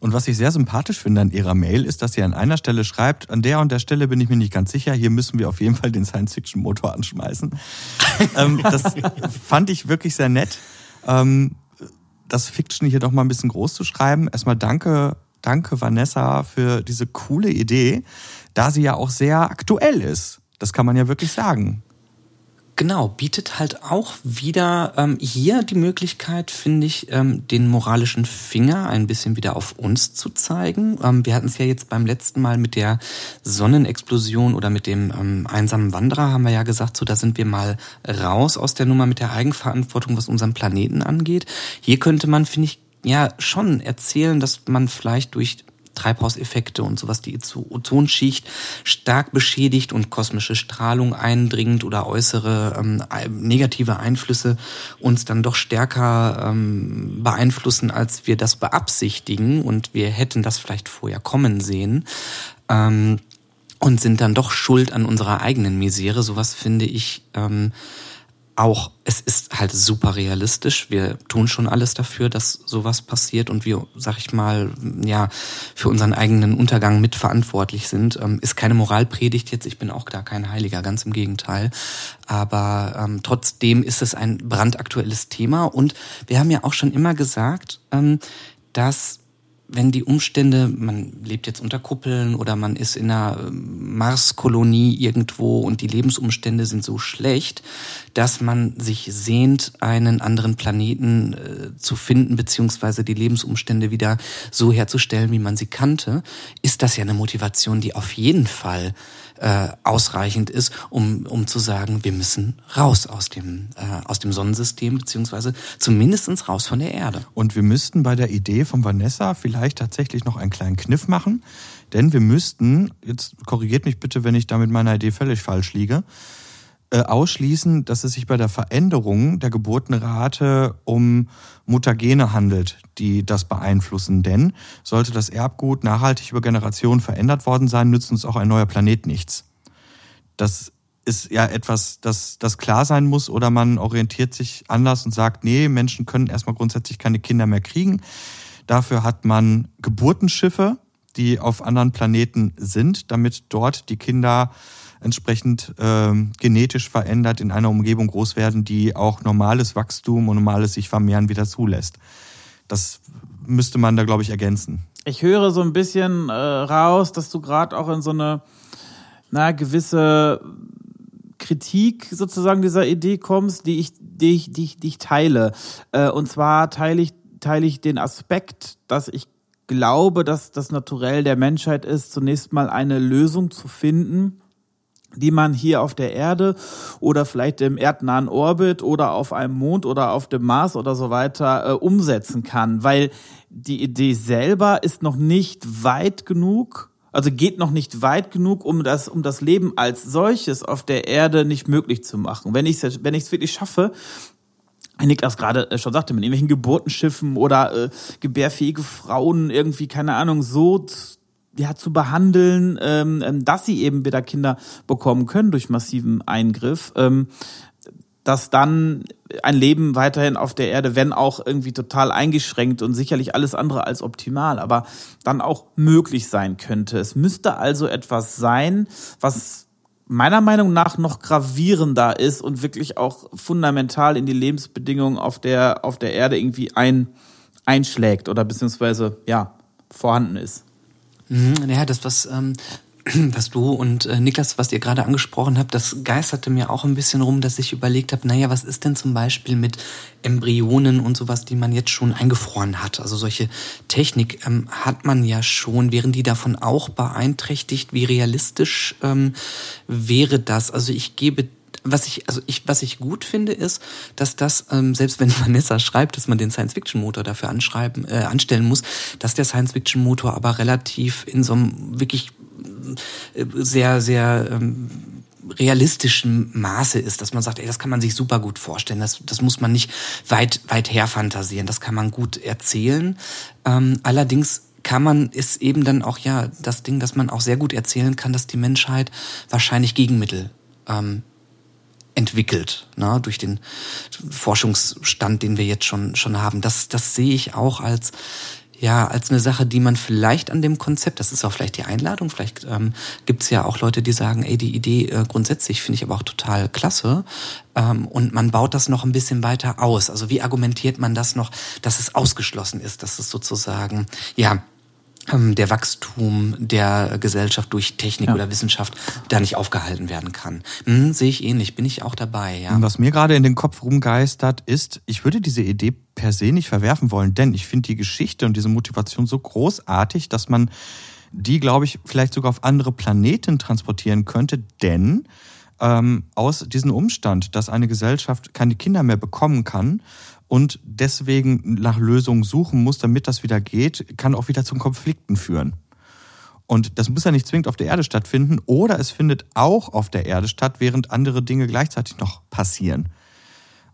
Und was ich sehr sympathisch finde an ihrer Mail, ist, dass sie an einer Stelle schreibt, an der und der Stelle bin ich mir nicht ganz sicher, hier müssen wir auf jeden Fall den Science-Fiction-Motor anschmeißen. [LAUGHS] ähm, das fand ich wirklich sehr nett. Ähm, das Fiction hier doch mal ein bisschen groß zu schreiben. Erstmal danke, danke Vanessa für diese coole Idee, da sie ja auch sehr aktuell ist. Das kann man ja wirklich sagen. Genau, bietet halt auch wieder ähm, hier die Möglichkeit, finde ich, ähm, den moralischen Finger ein bisschen wieder auf uns zu zeigen. Ähm, wir hatten es ja jetzt beim letzten Mal mit der Sonnenexplosion oder mit dem ähm, einsamen Wanderer, haben wir ja gesagt, so da sind wir mal raus aus der Nummer mit der Eigenverantwortung, was unseren Planeten angeht. Hier könnte man, finde ich, ja schon erzählen, dass man vielleicht durch Treibhauseffekte und sowas die Ozonschicht stark beschädigt und kosmische Strahlung eindringt oder äußere ähm, negative Einflüsse uns dann doch stärker ähm, beeinflussen, als wir das beabsichtigen und wir hätten das vielleicht vorher kommen sehen. Ähm, und sind dann doch schuld an unserer eigenen Misere. Sowas finde ich ähm, auch, es ist halt super realistisch. Wir tun schon alles dafür, dass sowas passiert und wir, sag ich mal, ja, für unseren eigenen Untergang mitverantwortlich sind. Ähm, ist keine Moralpredigt jetzt, ich bin auch da kein Heiliger, ganz im Gegenteil. Aber ähm, trotzdem ist es ein brandaktuelles Thema und wir haben ja auch schon immer gesagt, ähm, dass wenn die Umstände, man lebt jetzt unter Kuppeln oder man ist in einer ähm, Marskolonie irgendwo und die Lebensumstände sind so schlecht, dass man sich sehnt, einen anderen Planeten äh, zu finden, beziehungsweise die Lebensumstände wieder so herzustellen, wie man sie kannte, ist das ja eine Motivation, die auf jeden Fall äh, ausreichend ist, um, um zu sagen, wir müssen raus aus dem, äh, aus dem Sonnensystem, beziehungsweise zumindestens raus von der Erde. Und wir müssten bei der Idee von Vanessa vielleicht tatsächlich noch einen kleinen Kniff machen, denn wir müssten, jetzt korrigiert mich bitte, wenn ich da mit meiner Idee völlig falsch liege, äh, ausschließen, dass es sich bei der Veränderung der Geburtenrate um Mutagene handelt, die das beeinflussen. Denn sollte das Erbgut nachhaltig über Generationen verändert worden sein, nützt uns auch ein neuer Planet nichts. Das ist ja etwas, das, das klar sein muss oder man orientiert sich anders und sagt, nee, Menschen können erstmal grundsätzlich keine Kinder mehr kriegen. Dafür hat man Geburtenschiffe, die auf anderen Planeten sind, damit dort die Kinder entsprechend äh, genetisch verändert in einer Umgebung groß werden, die auch normales Wachstum und normales sich vermehren wieder zulässt. Das müsste man da, glaube ich, ergänzen. Ich höre so ein bisschen äh, raus, dass du gerade auch in so eine na, gewisse Kritik sozusagen dieser Idee kommst, die ich, die ich, die ich, die ich teile. Äh, und zwar teile ich, teile ich den Aspekt, dass ich glaube, dass das Naturell der Menschheit ist, zunächst mal eine Lösung zu finden, die man hier auf der Erde oder vielleicht im erdnahen Orbit oder auf einem Mond oder auf dem Mars oder so weiter äh, umsetzen kann, weil die Idee selber ist noch nicht weit genug, also geht noch nicht weit genug, um das, um das Leben als solches auf der Erde nicht möglich zu machen. Wenn ich es wenn ich's wirklich schaffe, Niklas gerade äh, schon sagte, mit irgendwelchen Geburtenschiffen oder äh, gebärfähige Frauen irgendwie, keine Ahnung, so ja, zu behandeln, ähm, ähm, dass sie eben wieder Kinder bekommen können durch massiven Eingriff, ähm, dass dann ein Leben weiterhin auf der Erde, wenn auch irgendwie total eingeschränkt und sicherlich alles andere als optimal, aber dann auch möglich sein könnte. Es müsste also etwas sein, was meiner Meinung nach noch gravierender ist und wirklich auch fundamental in die Lebensbedingungen auf der, auf der Erde irgendwie ein, einschlägt oder beziehungsweise, ja, vorhanden ist. Mhm, ja, das, was, ähm, [CLEARS THROAT] was du und äh, Niklas, was ihr gerade angesprochen habt, das geisterte mir auch ein bisschen rum, dass ich überlegt habe, naja, was ist denn zum Beispiel mit Embryonen und sowas, die man jetzt schon eingefroren hat? Also solche Technik ähm, hat man ja schon. Wären die davon auch beeinträchtigt? Wie realistisch ähm, wäre das? Also ich gebe was ich, also ich, was ich gut finde, ist, dass das, ähm, selbst wenn [LAUGHS] Vanessa schreibt, dass man den Science-Fiction-Motor dafür anschreiben, äh, anstellen muss, dass der Science-Fiction-Motor aber relativ in so einem wirklich äh, sehr, sehr ähm, realistischen Maße ist, dass man sagt, ey, das kann man sich super gut vorstellen. Das, das muss man nicht weit, weit her fantasieren. Das kann man gut erzählen. Ähm, allerdings kann man, ist eben dann auch ja das Ding, dass man auch sehr gut erzählen kann, dass die Menschheit wahrscheinlich Gegenmittel ähm, entwickelt, ne, durch den Forschungsstand, den wir jetzt schon, schon haben. Das, das sehe ich auch als, ja, als eine Sache, die man vielleicht an dem Konzept, das ist auch vielleicht die Einladung, vielleicht ähm, gibt ja auch Leute, die sagen, ey, die Idee äh, grundsätzlich finde ich aber auch total klasse. Ähm, und man baut das noch ein bisschen weiter aus. Also wie argumentiert man das noch, dass es ausgeschlossen ist, dass es sozusagen, ja, der Wachstum der Gesellschaft durch Technik ja. oder Wissenschaft da nicht aufgehalten werden kann. Hm, sehe ich ähnlich, bin ich auch dabei. Ja. Was mir gerade in den Kopf rumgeistert ist, ich würde diese Idee per se nicht verwerfen wollen, denn ich finde die Geschichte und diese Motivation so großartig, dass man die, glaube ich, vielleicht sogar auf andere Planeten transportieren könnte, denn ähm, aus diesem Umstand, dass eine Gesellschaft keine Kinder mehr bekommen kann und deswegen nach Lösungen suchen muss, damit das wieder geht, kann auch wieder zu Konflikten führen. Und das muss ja nicht zwingend auf der Erde stattfinden oder es findet auch auf der Erde statt, während andere Dinge gleichzeitig noch passieren.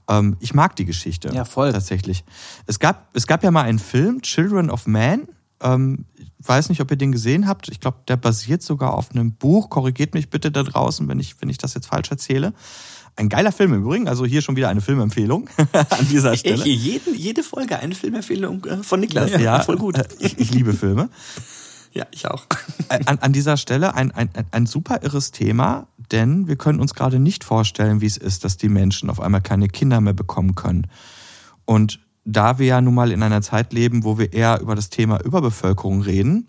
Ähm, ich mag die Geschichte. Ja, voll. Tatsächlich. Es gab, es gab ja mal einen Film, Children of Man. Ähm, weiß nicht, ob ihr den gesehen habt. Ich glaube, der basiert sogar auf einem Buch. Korrigiert mich bitte da draußen, wenn ich, wenn ich das jetzt falsch erzähle. Ein geiler Film im Übrigen, also hier schon wieder eine Filmempfehlung [LAUGHS] an dieser Stelle. Ich, jeden, jede Folge eine Filmempfehlung äh, von Niklas. Ja, voll gut. [LAUGHS] Ich, ich liebe Filme. Ja, ich auch. An, an dieser Stelle ein, ein, ein super irres Thema, denn wir können uns gerade nicht vorstellen, wie es ist, dass die Menschen auf einmal keine Kinder mehr bekommen können. Und da wir ja nun mal in einer Zeit leben, wo wir eher über das Thema Überbevölkerung reden,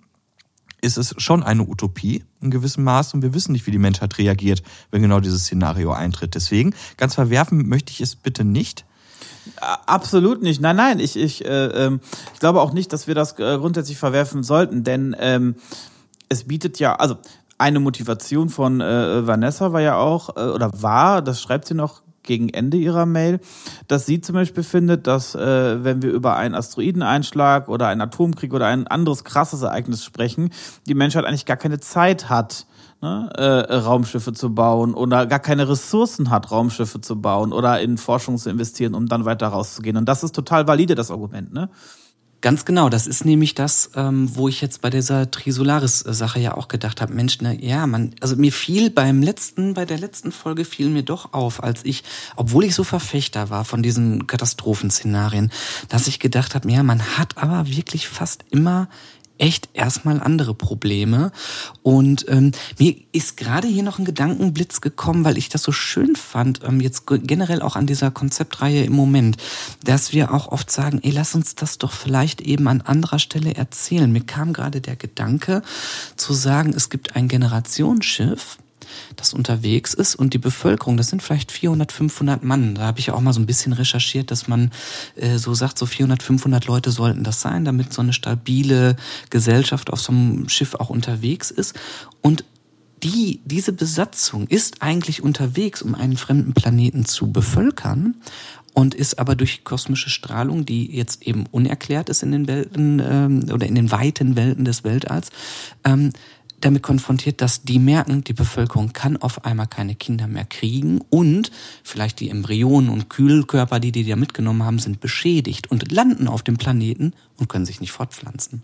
ist es schon eine Utopie in gewissem Maß und wir wissen nicht, wie die Menschheit reagiert, wenn genau dieses Szenario eintritt. Deswegen, ganz verwerfen möchte ich es bitte nicht. Absolut nicht. Nein, nein, ich, ich, äh, ähm, ich glaube auch nicht, dass wir das äh, grundsätzlich verwerfen sollten, denn ähm, es bietet ja, also eine Motivation von äh, Vanessa war ja auch, äh, oder war, das schreibt sie noch gegen Ende ihrer Mail, dass sie zum Beispiel findet, dass äh, wenn wir über einen Asteroideneinschlag oder einen Atomkrieg oder ein anderes krasses Ereignis sprechen, die Menschheit eigentlich gar keine Zeit hat, ne, äh, Raumschiffe zu bauen oder gar keine Ressourcen hat, Raumschiffe zu bauen oder in Forschung zu investieren, um dann weiter rauszugehen. Und das ist total valide, das Argument, ne? Ganz genau, das ist nämlich das, ähm, wo ich jetzt bei dieser Trisolaris-Sache ja auch gedacht habe, Mensch, ne, ja, man, also mir fiel beim letzten, bei der letzten Folge fiel mir doch auf, als ich, obwohl ich so Verfechter war von diesen Katastrophenszenarien, dass ich gedacht habe, ja, man hat aber wirklich fast immer echt erstmal andere Probleme. Und ähm, mir ist gerade hier noch ein Gedankenblitz gekommen, weil ich das so schön fand, ähm, jetzt generell auch an dieser Konzeptreihe im Moment, dass wir auch oft sagen, ey, lass uns das doch vielleicht eben an anderer Stelle erzählen. Mir kam gerade der Gedanke zu sagen, es gibt ein Generationsschiff, das unterwegs ist und die Bevölkerung, das sind vielleicht 400, 500 Mann. Da habe ich auch mal so ein bisschen recherchiert, dass man äh, so sagt, so 400, 500 Leute sollten das sein, damit so eine stabile Gesellschaft auf so einem Schiff auch unterwegs ist. Und die, diese Besatzung ist eigentlich unterwegs, um einen fremden Planeten zu bevölkern und ist aber durch kosmische Strahlung, die jetzt eben unerklärt ist in den Welten ähm, oder in den weiten Welten des Weltalls, ähm, damit konfrontiert, dass die merken, die Bevölkerung kann auf einmal keine Kinder mehr kriegen und vielleicht die Embryonen und Kühlkörper, die die da mitgenommen haben, sind beschädigt und landen auf dem Planeten und können sich nicht fortpflanzen.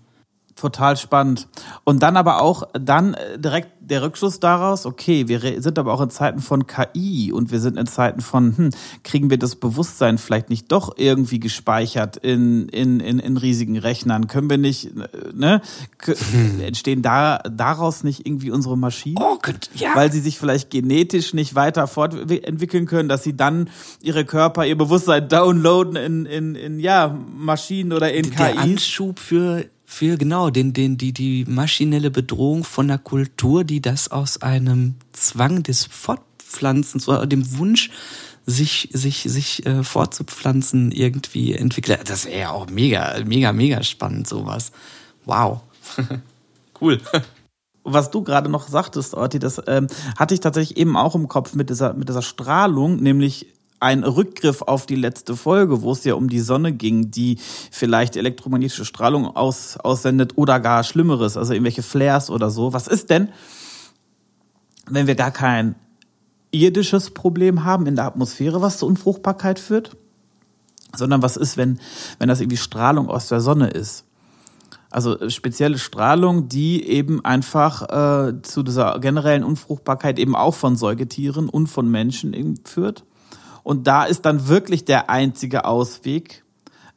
Total spannend. Und dann aber auch dann äh, direkt der Rückschluss daraus, okay, wir sind aber auch in Zeiten von KI und wir sind in Zeiten von, hm, kriegen wir das Bewusstsein vielleicht nicht doch irgendwie gespeichert in, in, in, in riesigen Rechnern? Können wir nicht, ne, hm. entstehen da daraus nicht irgendwie unsere Maschinen? Oh, Gott, ja. Weil sie sich vielleicht genetisch nicht weiter fortentwickeln können, dass sie dann ihre Körper, ihr Bewusstsein downloaden in, in, in ja, Maschinen oder in der KI. Anschub für für genau den, den, die, die maschinelle Bedrohung von der Kultur, die das aus einem Zwang des Fortpflanzens oder dem Wunsch, sich, sich, sich äh, fortzupflanzen, irgendwie entwickelt. Das wäre ja auch mega, mega, mega spannend, sowas. Wow. [LAUGHS] cool. was du gerade noch sagtest, Orti, das ähm, hatte ich tatsächlich eben auch im Kopf mit dieser, mit dieser Strahlung, nämlich ein Rückgriff auf die letzte Folge, wo es ja um die Sonne ging, die vielleicht elektromagnetische Strahlung aus, aussendet oder gar Schlimmeres, also irgendwelche Flares oder so. Was ist denn, wenn wir gar kein irdisches Problem haben in der Atmosphäre, was zur Unfruchtbarkeit führt? Sondern was ist, wenn, wenn das irgendwie Strahlung aus der Sonne ist? Also äh, spezielle Strahlung, die eben einfach äh, zu dieser generellen Unfruchtbarkeit eben auch von Säugetieren und von Menschen führt. Und da ist dann wirklich der einzige Ausweg,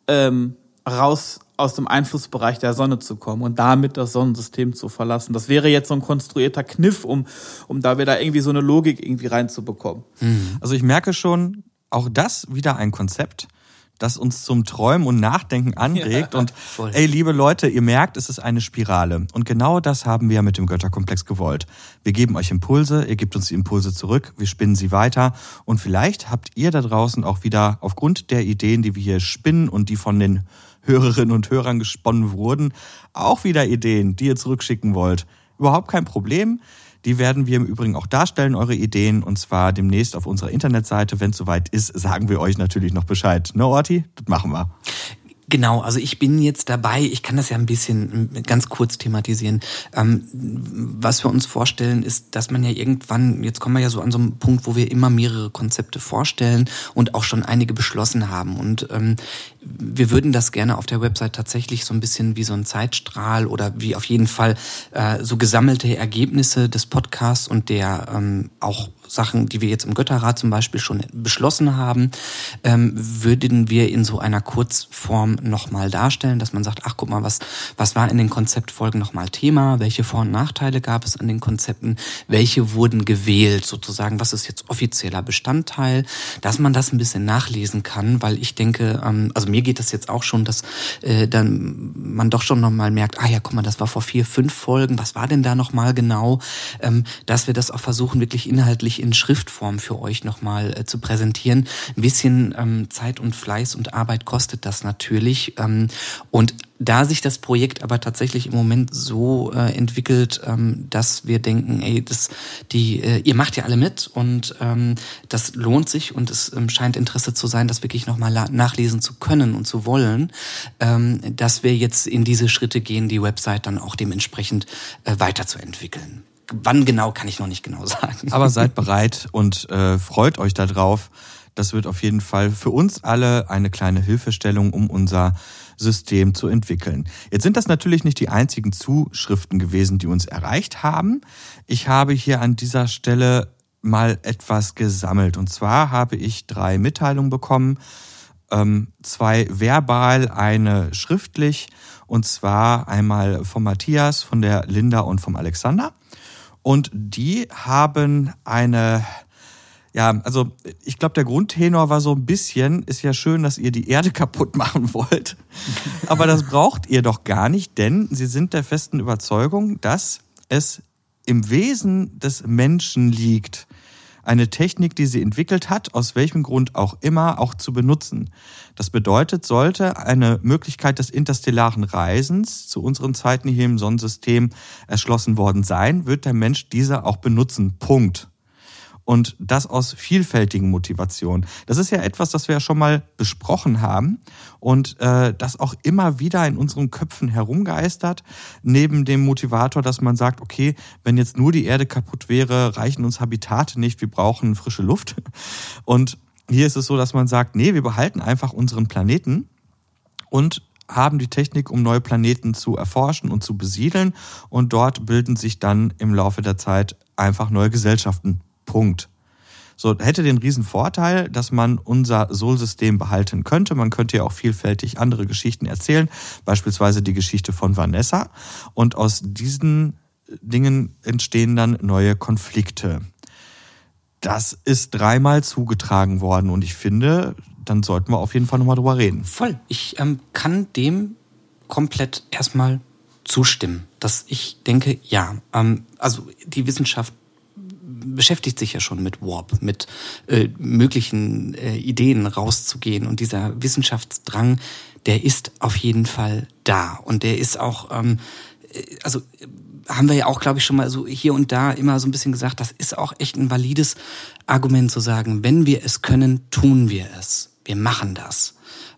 ähm, raus aus dem Einflussbereich der Sonne zu kommen und damit das Sonnensystem zu verlassen. Das wäre jetzt so ein konstruierter Kniff, um, um da wieder irgendwie so eine Logik irgendwie reinzubekommen. Mhm. Also ich merke schon, auch das wieder ein Konzept, das uns zum Träumen und Nachdenken anregt. Ja, und voll. ey, liebe Leute, ihr merkt, es ist eine Spirale. Und genau das haben wir mit dem Götterkomplex gewollt. Wir geben euch Impulse, ihr gebt uns die Impulse zurück, wir spinnen sie weiter. Und vielleicht habt ihr da draußen auch wieder aufgrund der Ideen, die wir hier spinnen und die von den Hörerinnen und Hörern gesponnen wurden, auch wieder Ideen, die ihr zurückschicken wollt. Überhaupt kein Problem. Die werden wir im Übrigen auch darstellen, eure Ideen, und zwar demnächst auf unserer Internetseite. Wenn es soweit ist, sagen wir euch natürlich noch Bescheid. Ne, Orti? Das machen wir. Genau, also ich bin jetzt dabei, ich kann das ja ein bisschen ganz kurz thematisieren. Ähm, was wir uns vorstellen, ist, dass man ja irgendwann, jetzt kommen wir ja so an so einen Punkt, wo wir immer mehrere Konzepte vorstellen und auch schon einige beschlossen haben. Und ähm, wir würden das gerne auf der Website tatsächlich so ein bisschen wie so ein Zeitstrahl oder wie auf jeden Fall äh, so gesammelte Ergebnisse des Podcasts und der ähm, auch Sachen, die wir jetzt im Götterrat zum Beispiel schon beschlossen haben, ähm, würden wir in so einer Kurzform nochmal darstellen, dass man sagt, ach guck mal, was, was war in den Konzeptfolgen nochmal Thema, welche Vor- und Nachteile gab es an den Konzepten, welche wurden gewählt sozusagen, was ist jetzt offizieller Bestandteil, dass man das ein bisschen nachlesen kann, weil ich denke, ähm, also mir geht das jetzt auch schon, dass äh, dann man doch schon nochmal merkt, ah ja, guck mal, das war vor vier, fünf Folgen, was war denn da nochmal genau, ähm, dass wir das auch versuchen, wirklich inhaltlich wirklich in Schriftform für euch nochmal äh, zu präsentieren. Ein bisschen ähm, Zeit und Fleiß und Arbeit kostet das natürlich. Ähm, und da sich das Projekt aber tatsächlich im Moment so äh, entwickelt, ähm, dass wir denken, ey, das, die, äh, ihr macht ja alle mit und ähm, das lohnt sich und es ähm, scheint Interesse zu sein, das wirklich nochmal nachlesen zu können und zu wollen, ähm, dass wir jetzt in diese Schritte gehen, die Website dann auch dementsprechend äh, weiterzuentwickeln wann genau, kann ich noch nicht genau [LAUGHS] sagen. Aber seid bereit und äh, freut euch darauf. Das wird auf jeden Fall für uns alle eine kleine Hilfestellung, um unser System zu entwickeln. Jetzt sind das natürlich nicht die einzigen Zuschriften gewesen, die uns erreicht haben. Ich habe hier an dieser Stelle mal etwas gesammelt. Und zwar habe ich drei Mitteilungen bekommen, ähm, zwei verbal, eine schriftlich. Und zwar einmal vom Matthias, von der Linda und vom Alexander. Und die haben eine, ja, also ich glaube, der Grundtenor war so ein bisschen, ist ja schön, dass ihr die Erde [LAUGHS] kaputt machen wollt. Aber das braucht ihr doch gar nicht, denn sie sind der festen Überzeugung, dass es im Wesen des Menschen liegt, eine Technik, die sie entwickelt hat, aus welchem Grund auch immer, auch zu benutzen. Das bedeutet, sollte eine Möglichkeit des interstellaren Reisens zu unseren Zeiten hier im Sonnensystem erschlossen worden sein, wird der Mensch diese auch benutzen. Punkt und das aus vielfältigen Motivationen. Das ist ja etwas, das wir ja schon mal besprochen haben und äh, das auch immer wieder in unseren Köpfen herumgeistert, neben dem Motivator, dass man sagt, okay, wenn jetzt nur die Erde kaputt wäre, reichen uns Habitate nicht, wir brauchen frische Luft. Und hier ist es so, dass man sagt, nee, wir behalten einfach unseren Planeten und haben die Technik, um neue Planeten zu erforschen und zu besiedeln. Und dort bilden sich dann im Laufe der Zeit einfach neue Gesellschaften Punkt. So, hätte den riesen Vorteil, dass man unser Sol-System behalten könnte. Man könnte ja auch vielfältig andere Geschichten erzählen, beispielsweise die Geschichte von Vanessa. Und aus diesen Dingen entstehen dann neue Konflikte. Das ist dreimal zugetragen worden und ich finde, dann sollten wir auf jeden Fall nochmal drüber reden. Voll. Ich ähm, kann dem komplett erstmal zustimmen, dass ich denke, ja, ähm, also die Wissenschaft beschäftigt sich ja schon mit Warp, mit äh, möglichen äh, Ideen rauszugehen. Und dieser Wissenschaftsdrang, der ist auf jeden Fall da. Und der ist auch, ähm, äh, also haben wir ja auch, glaube ich, schon mal so hier und da immer so ein bisschen gesagt, das ist auch echt ein valides Argument zu sagen, wenn wir es können, tun wir es. Wir machen das.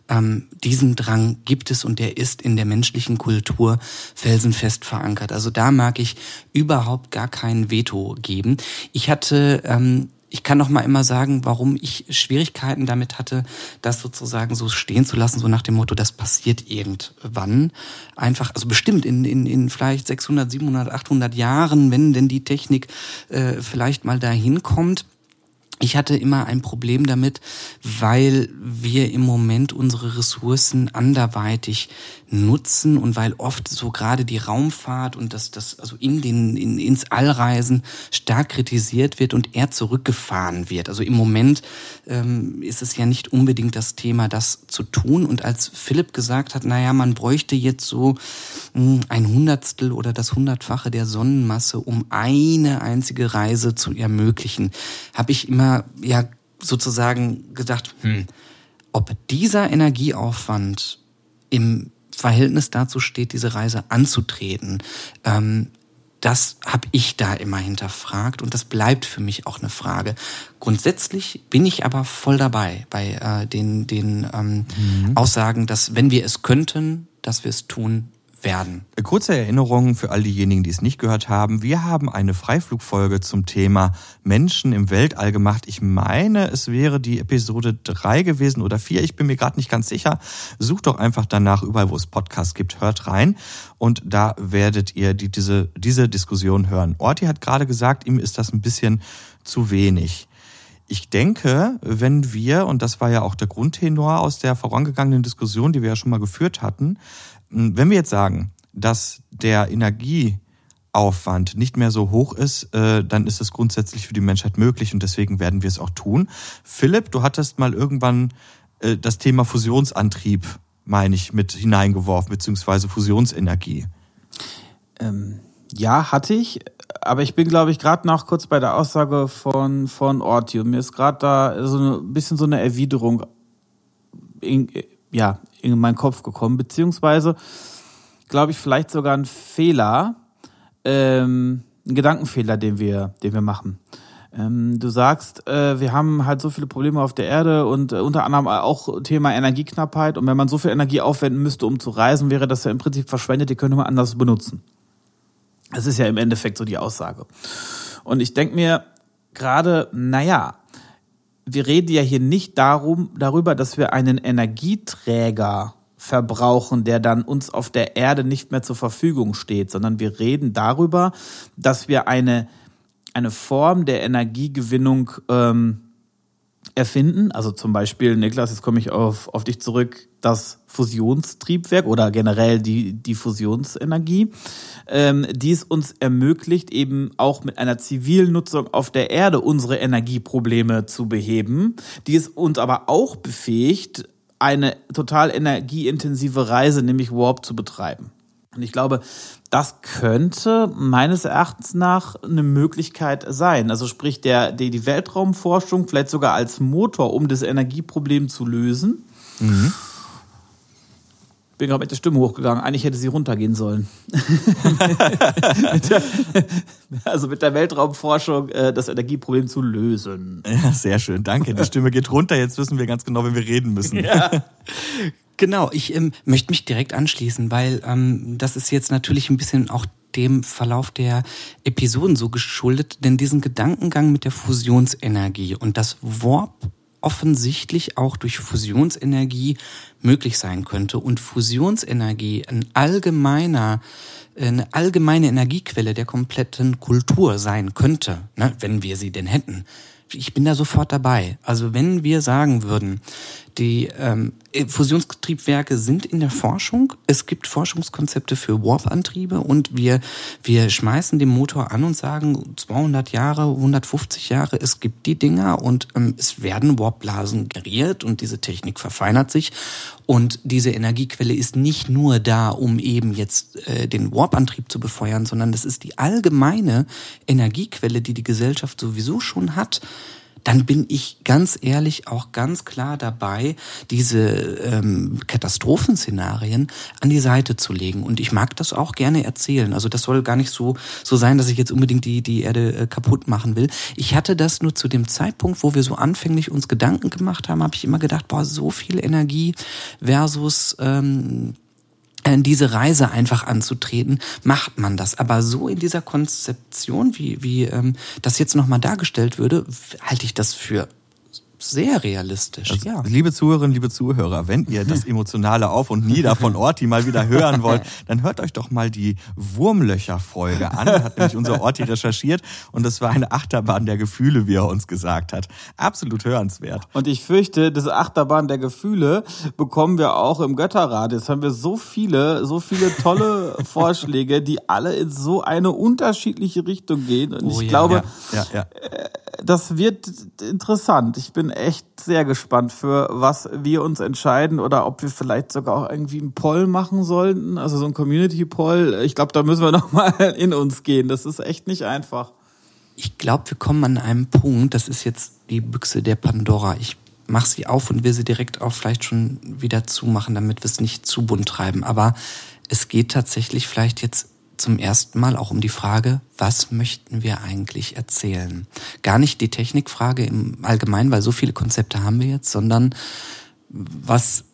Ähm, diesen Drang gibt es und der ist in der menschlichen Kultur felsenfest verankert. Also da mag ich überhaupt gar kein Veto geben. Ich hatte ähm, ich kann noch mal immer sagen, warum ich Schwierigkeiten damit hatte, das sozusagen so stehen zu lassen, so nach dem Motto, das passiert irgendwann. Einfach, also bestimmt in, in, in vielleicht 600, 700, 800 Jahren, wenn denn die Technik äh, vielleicht mal dahin kommt ich hatte immer ein Problem damit, weil wir im Moment unsere Ressourcen anderweitig nutzen und weil oft so gerade die Raumfahrt und das, das also in den, in, ins Allreisen stark kritisiert wird und eher zurückgefahren wird. Also im Moment ähm, ist es ja nicht unbedingt das Thema, das zu tun. Und als Philipp gesagt hat, naja, man bräuchte jetzt so mh, hm, ein Hundertstel oder das Hundertfache der Sonnenmasse, um eine einzige Reise zu ermöglichen, habe ich immer ja sozusagen gedacht, hm, ob dieser Energieaufwand im Verhältnis dazu steht, diese Reise anzutreten. Ähm, das habe ich da immer hinterfragt und das bleibt für mich auch eine Frage. Grundsätzlich bin ich aber voll dabei bei äh, den, den ähm, mhm. Aussagen, dass wenn wir es könnten, dass wir es tun werden. Kurze Erinnerung für all diejenigen, die es nicht gehört haben. Wir haben eine Freiflugfolge zum Thema Menschen im Weltall gemacht. Ich meine, es wäre die Episode drei gewesen oder vier. Ich bin mir gerade nicht ganz sicher. Sucht doch einfach danach überall, wo es Podcasts gibt. Hört rein. Und da werdet ihr die, diese, diese Diskussion hören. Orti hat gerade gesagt, ihm ist das ein bisschen zu wenig. Ich denke, wenn wir, und das war ja auch der Grundtenor aus der vorangegangenen Diskussion, die wir ja schon mal geführt hatten, wenn wir jetzt sagen, dass der Energieaufwand nicht mehr so hoch ist, äh, dann ist es grundsätzlich für die Menschheit möglich und deswegen werden wir es auch tun. Philipp, du hattest mal irgendwann äh, das Thema Fusionsantrieb, meine ich, mit hineingeworfen, beziehungsweise Fusionsenergie. Ähm, ja, hatte ich, aber ich bin, glaube ich, gerade noch kurz bei der Aussage von, von und mir ist gerade da so ein bisschen so eine Erwiderung in, ja, in meinen Kopf gekommen, beziehungsweise, glaube ich, vielleicht sogar ein Fehler, ähm, ein Gedankenfehler, den wir, den wir machen. Ähm, du sagst, äh, wir haben halt so viele Probleme auf der Erde und äh, unter anderem auch Thema Energieknappheit. Und wenn man so viel Energie aufwenden müsste, um zu reisen, wäre das ja im Prinzip verschwendet, die könnte man anders benutzen. Das ist ja im Endeffekt so die Aussage. Und ich denke mir gerade, naja, wir reden ja hier nicht darum, darüber, dass wir einen Energieträger verbrauchen, der dann uns auf der Erde nicht mehr zur Verfügung steht, sondern wir reden darüber, dass wir eine, eine Form der Energiegewinnung ähm, erfinden. Also zum Beispiel, Niklas, jetzt komme ich auf, auf dich zurück, das Fusionstriebwerk oder generell die, die Fusionsenergie, ähm, die es uns ermöglicht, eben auch mit einer zivilen Nutzung auf der Erde unsere Energieprobleme zu beheben, die es uns aber auch befähigt, eine total energieintensive Reise, nämlich Warp, zu betreiben. Und ich glaube, das könnte meines Erachtens nach eine Möglichkeit sein. Also sprich, der, die, die Weltraumforschung vielleicht sogar als Motor, um das Energieproblem zu lösen. Mhm. Bin gerade mit der Stimme hochgegangen. Eigentlich hätte sie runtergehen sollen. mit [LAUGHS] der, also mit der Weltraumforschung äh, das Energieproblem zu lösen. Ja, sehr schön. Danke. Die Stimme geht runter. Jetzt wissen wir ganz genau, wenn wir reden müssen. Ja. [LAUGHS] Genau, ich ähm, möchte mich direkt anschließen, weil ähm, das ist jetzt natürlich ein bisschen auch dem Verlauf der Episoden so geschuldet, denn diesen Gedankengang mit der Fusionsenergie und das Warp offensichtlich auch durch Fusionsenergie möglich sein könnte und Fusionsenergie ein allgemeiner eine allgemeine Energiequelle der kompletten Kultur sein könnte, ne, wenn wir sie denn hätten. Ich bin da sofort dabei. Also wenn wir sagen würden, die ähm, äh, Fusionstriebwerke sind in der Forschung. Es gibt Forschungskonzepte für Warp-Antriebe und wir, wir schmeißen den Motor an und sagen 200 Jahre, 150 Jahre, es gibt die Dinger und ähm, es werden Warp-Blasen geriert und diese Technik verfeinert sich. Und diese Energiequelle ist nicht nur da, um eben jetzt äh, den Warp-Antrieb zu befeuern, sondern das ist die allgemeine Energiequelle, die die Gesellschaft sowieso schon hat dann bin ich ganz ehrlich auch ganz klar dabei, diese ähm, Katastrophenszenarien an die Seite zu legen. Und ich mag das auch gerne erzählen. Also das soll gar nicht so, so sein, dass ich jetzt unbedingt die, die Erde äh, kaputt machen will. Ich hatte das nur zu dem Zeitpunkt, wo wir so anfänglich uns Gedanken gemacht haben, habe ich immer gedacht, boah, so viel Energie versus ähm, äh, diese Reise einfach anzutreten, macht man das. Aber so in dieser Konzeption, wie, wie ähm, das jetzt nochmal dargestellt würde, halte ich das für sehr realistisch, also, ja. Liebe Zuhörerinnen, liebe Zuhörer, wenn ihr das [LAUGHS] emotionale Auf und Nieder von Orti mal wieder hören [LAUGHS] wollt, dann hört euch doch mal die Wurmlöcher-Folge an. Hat nämlich unser Orti recherchiert und das war eine Achterbahn der Gefühle, wie er uns gesagt hat. Absolut hörenswert. Und ich fürchte, diese Achterbahn der Gefühle bekommen wir auch im Götterrat. Jetzt haben wir so viele, so viele tolle [LAUGHS] Vorschläge, die alle in so eine unterschiedliche Richtung gehen. Und oh, ich ja, glaube, ja, ja, äh, das wird interessant. Ich bin echt sehr gespannt, für was wir uns entscheiden oder ob wir vielleicht sogar auch irgendwie einen Poll machen sollten, also so ein Community-Poll. Ich glaube, da müssen wir [LAUGHS] nochmal in uns gehen. Das ist echt nicht einfach. Ich glaube, wir kommen an einem Punkt, das ist jetzt die Büchse der Pandora. Ich mache sie auf und will sie direkt auch vielleicht schon wieder zumachen, damit wir es nicht zu bunt treiben. Aber es geht tatsächlich vielleicht jetzt zum ersten Mal auch um die Frage, was möchten wir eigentlich erzählen? Gar nicht die Technikfrage im Allgemeinen, weil so viele Konzepte haben wir jetzt, sondern was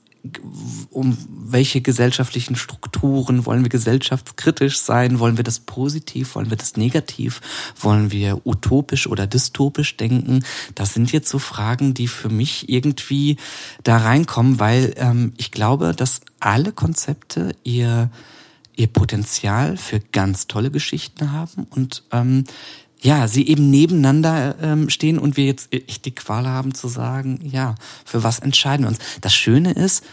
um welche gesellschaftlichen Strukturen wollen wir gesellschaftskritisch sein? Wollen wir das positiv? Wollen wir das negativ? Wollen wir utopisch oder dystopisch denken? Das sind jetzt so Fragen, die für mich irgendwie da reinkommen, weil ähm, ich glaube, dass alle Konzepte ihr ihr Potenzial für ganz tolle Geschichten haben und ähm, ja, sie eben nebeneinander ähm, stehen und wir jetzt echt die Qual haben zu sagen, ja, für was entscheiden wir uns. Das Schöne ist,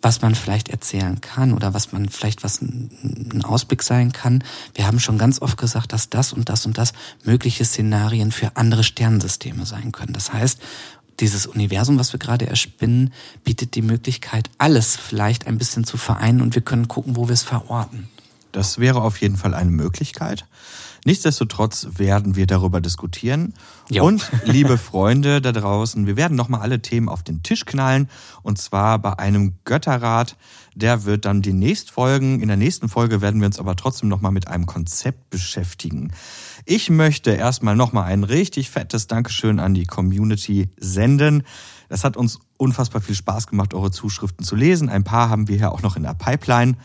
was man vielleicht erzählen kann oder was man vielleicht was ein Ausblick sein kann. Wir haben schon ganz oft gesagt, dass das und das und das mögliche Szenarien für andere Sternensysteme sein können. Das heißt, dieses Universum, was wir gerade erspinnen, bietet die Möglichkeit, alles vielleicht ein bisschen zu vereinen und wir können gucken, wo wir es verorten. Das wäre auf jeden Fall eine Möglichkeit. Nichtsdestotrotz werden wir darüber diskutieren. Jo. Und [LAUGHS] liebe Freunde da draußen, wir werden nochmal alle Themen auf den Tisch knallen. Und zwar bei einem Götterrat. Der wird dann demnächst folgen. In der nächsten Folge werden wir uns aber trotzdem nochmal mit einem Konzept beschäftigen. Ich möchte erstmal nochmal ein richtig fettes Dankeschön an die Community senden. Das hat uns unfassbar viel Spaß gemacht, eure Zuschriften zu lesen. Ein paar haben wir ja auch noch in der Pipeline.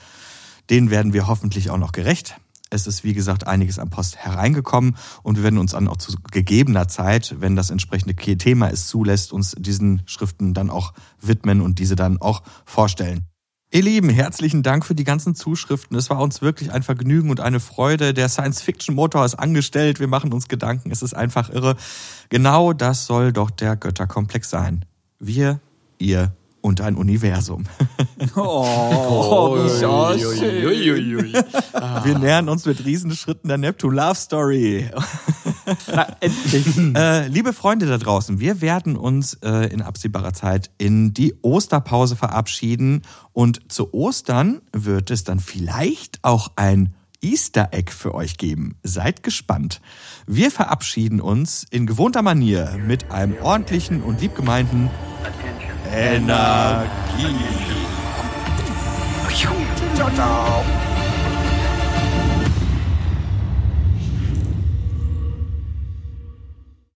Denen werden wir hoffentlich auch noch gerecht. Es ist, wie gesagt, einiges am Post hereingekommen und wir werden uns dann auch zu gegebener Zeit, wenn das entsprechende Thema es zulässt, uns diesen Schriften dann auch widmen und diese dann auch vorstellen. Ihr Lieben, herzlichen Dank für die ganzen Zuschriften. Es war uns wirklich ein Vergnügen und eine Freude. Der Science-Fiction-Motor ist angestellt. Wir machen uns Gedanken. Es ist einfach irre. Genau das soll doch der Götterkomplex sein. Wir, ihr und ein Universum. [LAUGHS] Oh, wie Wir nähern uns mit Riesenschritten der Neptune Love Story. Na, endlich. [LAUGHS] Äh, liebe Freunde da draußen, wir werden uns äh, in absehbarer Zeit in die Osterpause verabschieden und zu Ostern wird es dann vielleicht auch ein Easter Egg für euch geben. Seid gespannt. Wir verabschieden uns in gewohnter Manier mit einem ordentlichen und liebgemeinten Energie. Ciao, ciao.